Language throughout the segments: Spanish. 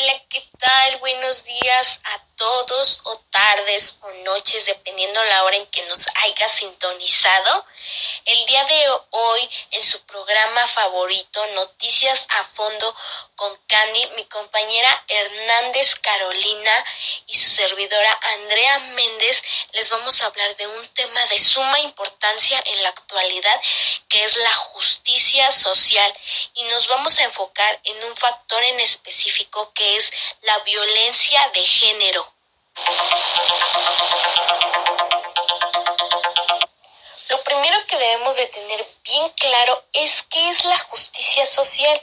Hola, ¿qué tal? Buenos días a todos o tardes o noches, dependiendo la hora en que nos haya sintonizado. El día de hoy, en su programa favorito, Noticias a Fondo con Candy, mi compañera Hernández Carolina y su servidora Andrea Méndez, les vamos a hablar de un tema de suma importancia en la actualidad, que es la justicia social. Y nos vamos a enfocar en un factor en específico que es la violencia de género. Lo primero que debemos de tener bien claro es qué es la justicia social.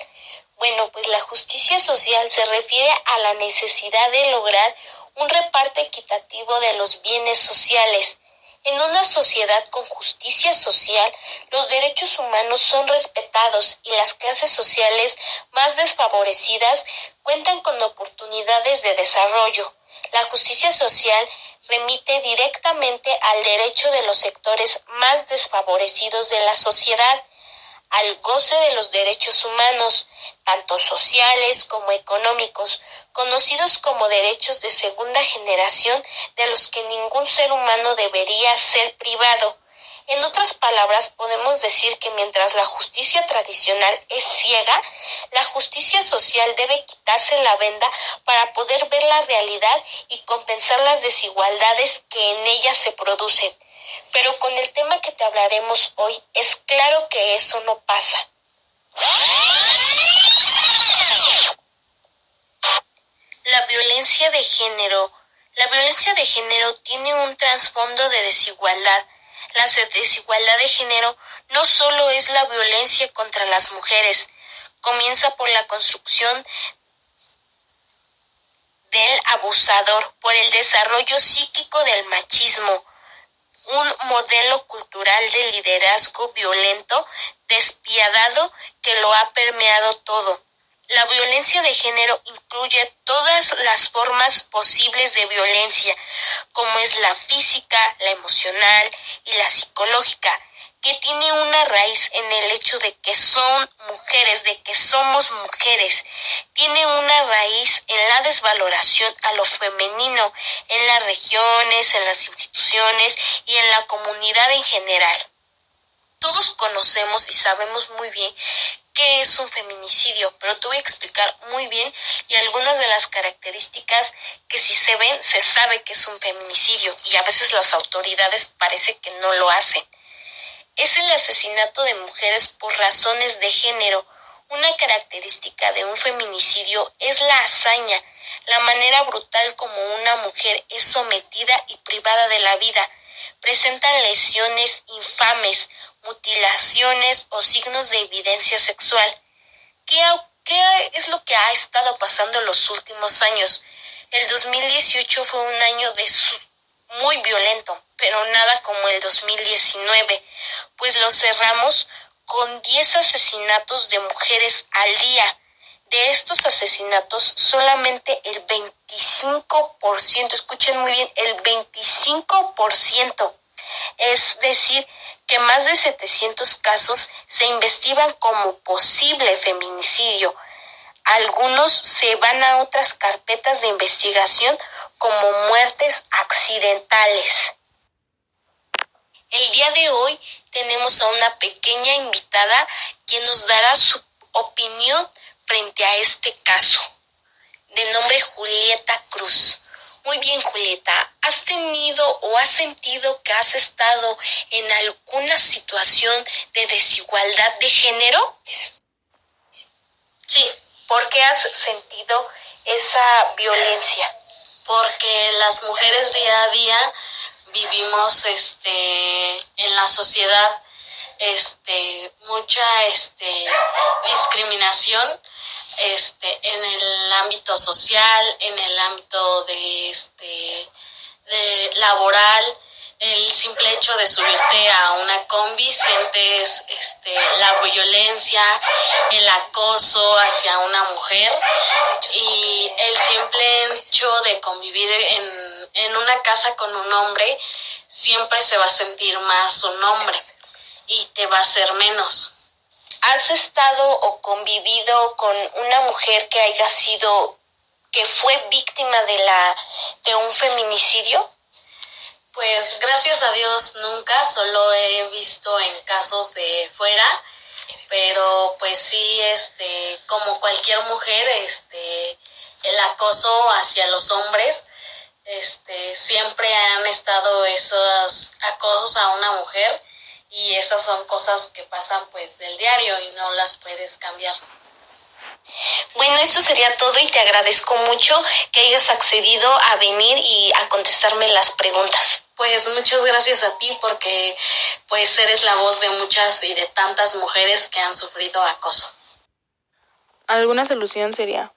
Bueno, pues la justicia social se refiere a la necesidad de lograr un reparto equitativo de los bienes sociales. En una sociedad con justicia social, los derechos humanos son respetados y las clases sociales más desfavorecidas cuentan con oportunidades de desarrollo. La justicia social remite directamente al derecho de los sectores más desfavorecidos de la sociedad al goce de los derechos humanos, tanto sociales como económicos, conocidos como derechos de segunda generación de los que ningún ser humano debería ser privado. En otras palabras, podemos decir que mientras la justicia tradicional es ciega, la justicia social debe quitarse la venda para poder ver la realidad y compensar las desigualdades que en ella se producen. Pero con el tema que te hablaremos hoy, es claro que eso no pasa. La violencia de género. La violencia de género tiene un trasfondo de desigualdad la desigualdad de género no solo es la violencia contra las mujeres, comienza por la construcción del abusador, por el desarrollo psíquico del machismo, un modelo cultural de liderazgo violento, despiadado, que lo ha permeado todo. La violencia de género incluye todas las formas posibles de violencia, como es la física, la emocional y la psicológica, que tiene una raíz en el hecho de que son mujeres, de que somos mujeres. Tiene una raíz en la desvaloración a lo femenino, en las regiones, en las instituciones y en la comunidad en general. Todos conocemos y sabemos muy bien qué es un feminicidio, pero te voy a explicar muy bien y algunas de las características que si se ven se sabe que es un feminicidio y a veces las autoridades parece que no lo hacen. Es el asesinato de mujeres por razones de género. Una característica de un feminicidio es la hazaña, la manera brutal como una mujer es sometida y privada de la vida. Presentan lesiones infames, mutilaciones o signos de evidencia sexual. ¿Qué, ¿Qué, es lo que ha estado pasando en los últimos años? El 2018 fue un año de muy violento, pero nada como el 2019, pues lo cerramos con 10 asesinatos de mujeres al día. De estos asesinatos, solamente el 25%, escuchen muy bien, el 25%, es decir, que más de 700 casos se investigan como posible feminicidio. Algunos se van a otras carpetas de investigación como muertes accidentales. El día de hoy tenemos a una pequeña invitada quien nos dará su opinión frente a este caso, de nombre Julieta Cruz. Muy bien, Julieta, ¿has tenido o has sentido que has estado en alguna situación de desigualdad de género? Sí, ¿por qué has sentido esa violencia? Porque las mujeres día a día vivimos este en la sociedad este mucha este discriminación este, en el ámbito social, en el ámbito de, este, laboral, el simple hecho de subirte a una combi sientes este, la violencia, el acoso hacia una mujer simple de convivir en, en una casa con un hombre siempre se va a sentir más un hombre y te va a hacer menos. ¿Has estado o convivido con una mujer que haya sido que fue víctima de la de un feminicidio? Pues gracias a Dios nunca, solo he visto en casos de fuera, pero pues sí, este, como cualquier mujer, este, el acoso hacia los hombres, este, siempre han estado esos acosos a una mujer y esas son cosas que pasan pues del diario y no las puedes cambiar. Bueno, esto sería todo y te agradezco mucho que hayas accedido a venir y a contestarme las preguntas. Pues muchas gracias a ti porque pues eres la voz de muchas y de tantas mujeres que han sufrido acoso. Alguna solución sería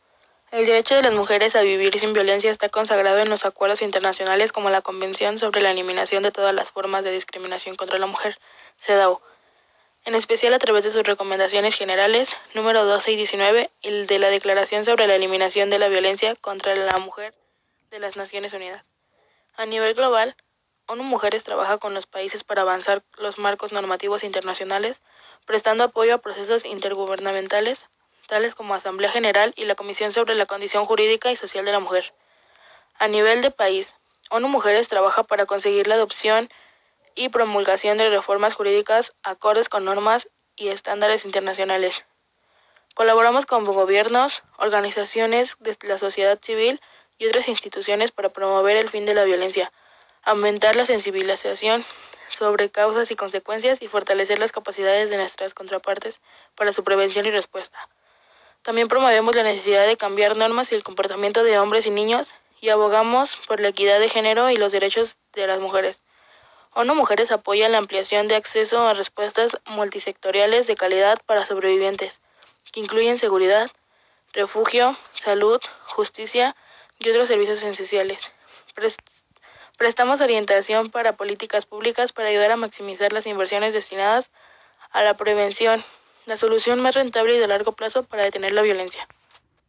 el derecho de las mujeres a vivir sin violencia está consagrado en los acuerdos internacionales como la Convención sobre la Eliminación de todas las formas de discriminación contra la mujer, CEDAW, en especial a través de sus recomendaciones generales número 12 y 19 y de la Declaración sobre la Eliminación de la Violencia contra la Mujer de las Naciones Unidas. A nivel global, ONU Mujeres trabaja con los países para avanzar los marcos normativos internacionales, prestando apoyo a procesos intergubernamentales, tales como Asamblea General y la Comisión sobre la Condición Jurídica y Social de la Mujer. A nivel de país, ONU Mujeres trabaja para conseguir la adopción y promulgación de reformas jurídicas acordes con normas y estándares internacionales. Colaboramos con gobiernos, organizaciones de la sociedad civil y otras instituciones para promover el fin de la violencia aumentar la sensibilización sobre causas y consecuencias y fortalecer las capacidades de nuestras contrapartes para su prevención y respuesta. También promovemos la necesidad de cambiar normas y el comportamiento de hombres y niños y abogamos por la equidad de género y los derechos de las mujeres. ONU Mujeres apoya la ampliación de acceso a respuestas multisectoriales de calidad para sobrevivientes, que incluyen seguridad, refugio, salud, justicia y otros servicios esenciales. Prestamos orientación para políticas públicas para ayudar a maximizar las inversiones destinadas a la prevención, la solución más rentable y de largo plazo para detener la violencia.